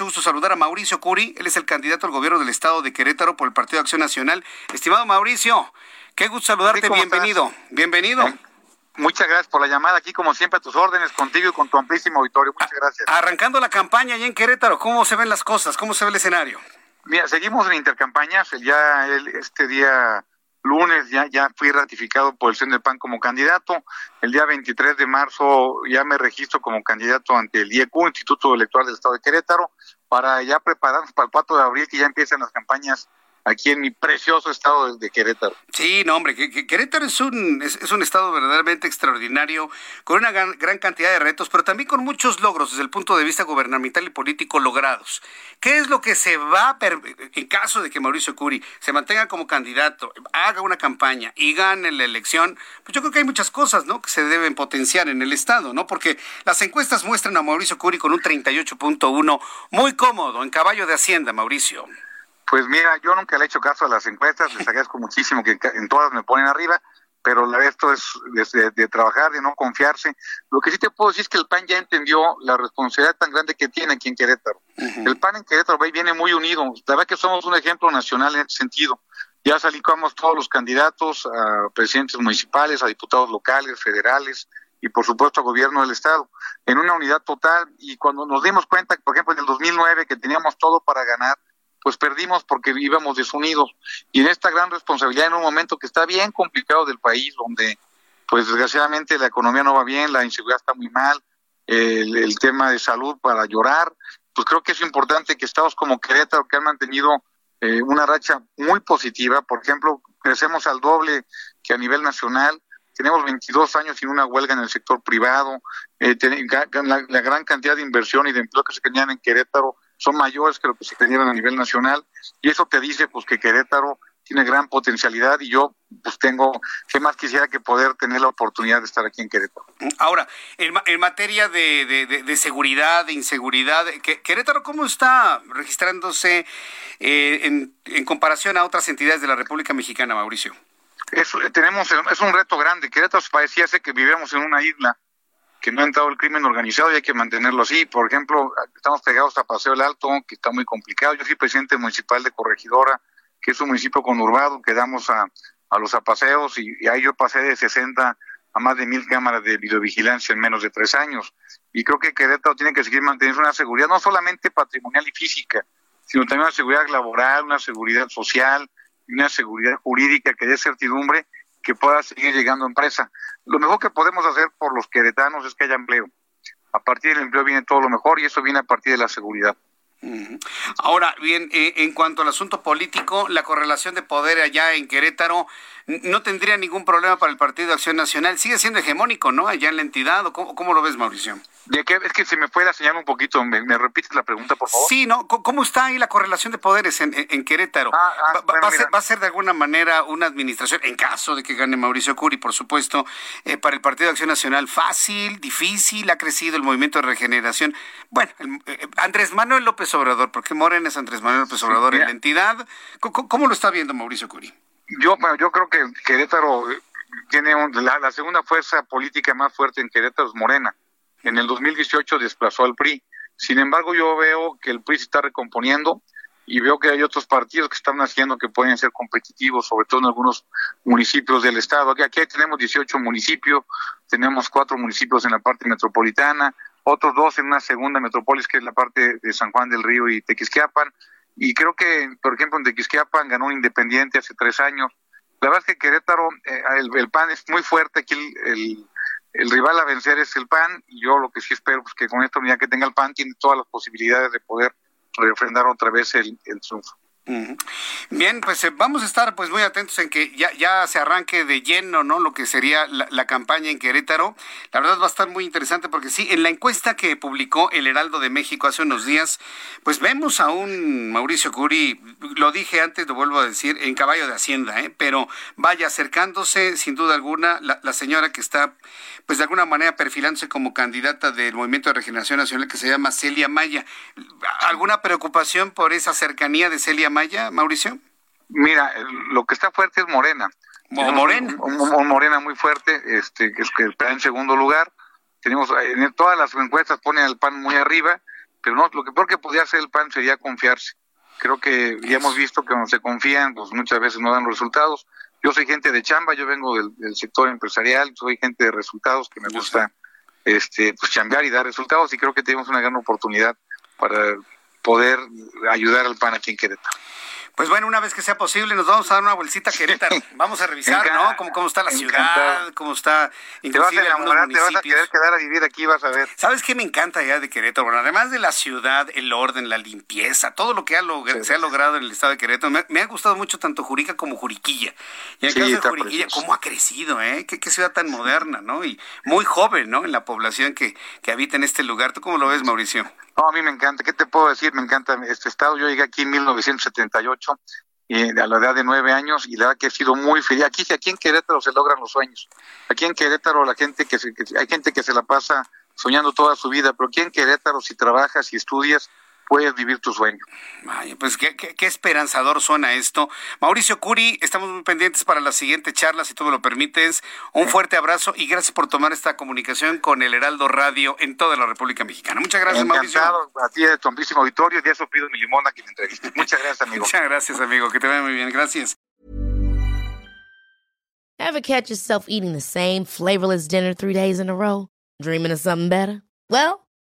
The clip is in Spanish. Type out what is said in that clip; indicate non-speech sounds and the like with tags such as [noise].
mucho gusto saludar a Mauricio Curi. Él es el candidato al gobierno del estado de Querétaro por el Partido de Acción Nacional. Estimado Mauricio, qué gusto saludarte. Bienvenido. Estás? Bienvenido. Eh, muchas gracias por la llamada aquí, como siempre, a tus órdenes, contigo y con tu amplísimo auditorio. Muchas gracias. Arrancando la campaña allá en Querétaro, ¿cómo se ven las cosas? ¿Cómo se ve el escenario? Mira, seguimos en intercampañas. Ya el, este día lunes ya, ya fui ratificado por el CEN del PAN como candidato. El día 23 de marzo ya me registro como candidato ante el IEQ, Instituto Electoral del Estado de Querétaro, para ya prepararnos para el 4 de abril, que ya empiezan las campañas aquí en mi precioso estado de Querétaro. Sí, no, hombre, que, que Querétaro es un, es, es, un estado verdaderamente extraordinario, con una gran, gran, cantidad de retos, pero también con muchos logros desde el punto de vista gubernamental y político logrados. ¿Qué es lo que se va, a en caso de que Mauricio Curi se mantenga como candidato, haga una campaña y gane la elección? Pues yo creo que hay muchas cosas, ¿no?, que se deben potenciar en el estado, ¿no? Porque las encuestas muestran a Mauricio Curi con un 38.1 muy cómodo, en caballo de Hacienda, Mauricio. Pues mira, yo nunca le he hecho caso a las encuestas, les [laughs] agradezco muchísimo que en todas me ponen arriba, pero esto es de, de, trabajar, de no confiarse. Lo que sí te puedo decir es que el PAN ya entendió la responsabilidad tan grande que tiene aquí en Querétaro. Uh -huh. El PAN en Querétaro viene muy unido, la verdad que somos un ejemplo nacional en ese sentido. Ya salimos todos los candidatos a presidentes municipales, a diputados locales, federales y por supuesto a gobierno del estado, en una unidad total. Y cuando nos dimos cuenta, por ejemplo, en el 2009, que teníamos todo para ganar, pues perdimos porque íbamos desunidos. Y en esta gran responsabilidad, en un momento que está bien complicado del país, donde pues desgraciadamente la economía no va bien, la inseguridad está muy mal, el, tema de salud para llorar, pues creo que es importante que estados como Querétaro, que han mantenido eh, una racha muy positiva, por ejemplo, crecemos al doble que a nivel nacional, tenemos 22 años sin una huelga en el sector privado, eh, la, la gran cantidad de inversión y de empleo que se tenían en Querétaro son mayores que lo que se tenían a nivel nacional y eso te dice pues que Querétaro tiene gran potencialidad y yo pues tengo, ¿qué más quisiera que poder tener la oportunidad de estar aquí en Querétaro? Ahora, en, en materia de, de, de, de, seguridad, de inseguridad, ¿Querétaro cómo está registrándose eh, en, en, comparación a otras entidades de la República Mexicana, Mauricio? Es, tenemos, es un reto grande. Querétaro parecía ser que vivíamos en una isla que no ha entrado el crimen organizado y hay que mantenerlo así. Por ejemplo, estamos pegados a Paseo el Alto, que está muy complicado. Yo soy presidente municipal de Corregidora, que es un municipio conurbado, que damos a, a los apaseos y, y ahí yo pasé de 60 a más de mil cámaras de videovigilancia en menos de tres años. Y creo que Querétaro tiene que seguir manteniendo una seguridad no solamente patrimonial y física, sino también una seguridad laboral, una seguridad social una seguridad jurídica que dé certidumbre que pueda seguir llegando empresa. Lo mejor que podemos hacer por los queretanos es que haya empleo. A partir del empleo viene todo lo mejor y eso viene a partir de la seguridad. Ahora, bien, eh, en cuanto al asunto político, la correlación de poder allá en Querétaro no tendría ningún problema para el Partido de Acción Nacional. Sigue siendo hegemónico, ¿no? Allá en la entidad. ¿o cómo, ¿Cómo, lo ves, Mauricio? ¿De qué? Es que se me fue la señal un poquito. ¿Me, me repites la pregunta, por favor? Sí, ¿no? ¿Cómo está ahí la correlación de poderes en, en, en Querétaro? Ah, ah, ¿Va, bueno, va, a ser, ¿Va, a ser, de alguna manera una administración, en caso de que gane Mauricio Curi, por supuesto, eh, para el Partido de Acción Nacional fácil, difícil? ¿Ha crecido el movimiento de regeneración? Bueno, el, eh, Andrés Manuel López Obrador, porque Morena es Andrés Manuel López Obrador sí, en la entidad. ¿Cómo, ¿Cómo, lo está viendo Mauricio Curi? Yo, bueno, yo creo que Querétaro tiene un, la, la, segunda fuerza política más fuerte en Querétaro es Morena. En el 2018 desplazó al PRI. Sin embargo, yo veo que el PRI se está recomponiendo y veo que hay otros partidos que están haciendo que pueden ser competitivos, sobre todo en algunos municipios del estado. Aquí, tenemos 18 municipios, tenemos cuatro municipios en la parte metropolitana, otros dos en una segunda metrópolis que es la parte de San Juan del Río y Tequisquiapan y creo que, por ejemplo, en Tequisquiapan ganó independiente hace tres años. La verdad es que Querétaro, eh, el, PAN es muy fuerte, aquí el, el, rival a vencer es el PAN, y yo lo que sí espero es pues, que con esta unidad que tenga el PAN tiene todas las posibilidades de poder refrendar otra vez el, el triunfo. Bien, pues eh, vamos a estar pues muy atentos en que ya, ya se arranque de lleno, ¿no? Lo que sería la, campaña en Querétaro. La verdad va a estar muy interesante porque sí, en la encuesta que publicó el Heraldo de México hace unos días, pues vemos a un Mauricio Curi, lo dije antes, lo vuelvo a decir, en caballo de Hacienda, ¿eh? Pero vaya acercándose, sin duda alguna, la, la señora que está pues de alguna manera perfilándose como candidata del Movimiento de Regeneración Nacional que se llama Celia Maya. ¿Alguna preocupación por esa cercanía de Celia Maya, Mauricio? Mira, lo que está fuerte es Morena. Morena. Un, Morena muy fuerte, este, que es que está en segundo lugar. Tenemos en todas las encuestas ponen al PAN muy arriba, pero no, lo que peor que podría hacer el PAN sería confiarse. Creo que ya hemos visto que cuando se confían, pues muchas veces no dan resultados. Yo soy gente de chamba, yo vengo del, sector empresarial, soy gente de resultados que me gusta este pues chambear y dar resultados y creo que tenemos una gran oportunidad para poder ayudar al PAN aquí en Querétaro. Pues bueno, una vez que sea posible, nos vamos a dar una bolsita a Querétaro. [laughs] Vamos a revisar, ¿no? Cómo, cómo está la ciudad, cómo está. Te vas a enamorar, te vas a querer quedar a vivir aquí, vas a ver. ¿Sabes qué me encanta ya de Querétaro? Bueno, además de la ciudad, el orden, la limpieza, todo lo que ha se ha logrado en el estado de Querétaro, me, ha gustado mucho tanto Jurica como Juriquilla. Y en el caso de Juriquilla, cómo ha crecido, ¿eh? Qué, ciudad tan moderna, ¿no? Y muy joven, ¿no? En la población que, que habita en este lugar. ¿Tú cómo lo ves, Mauricio? No, a mí me encanta. ¿Qué te puedo decir? Me encanta este estado. Yo llegué aquí en 1978 a la edad de nueve años y la verdad que he sido muy feliz. Aquí, aquí en Querétaro se logran los sueños. Aquí en Querétaro la gente que, se, que hay gente que se la pasa soñando toda su vida, pero aquí en Querétaro si trabajas y estudias puedes vivir tu sueño. Pues qué, qué, esperanzador suena esto. Mauricio Curi, estamos muy pendientes para la siguiente charla, si tú me lo permites. Un fuerte abrazo y gracias por tomar esta comunicación con el Heraldo Radio en toda la República Mexicana. Muchas gracias, Encantado, Mauricio. A ti, de tu amplísimo auditorio, ya pido mi limón aquí en la entrevista. Muchas gracias, amigo. Muchas gracias, amigo. Que te vaya muy bien. Gracias. Ever catch yourself eating the same flavorless dinner three days in a row? Dreaming of something better? Well,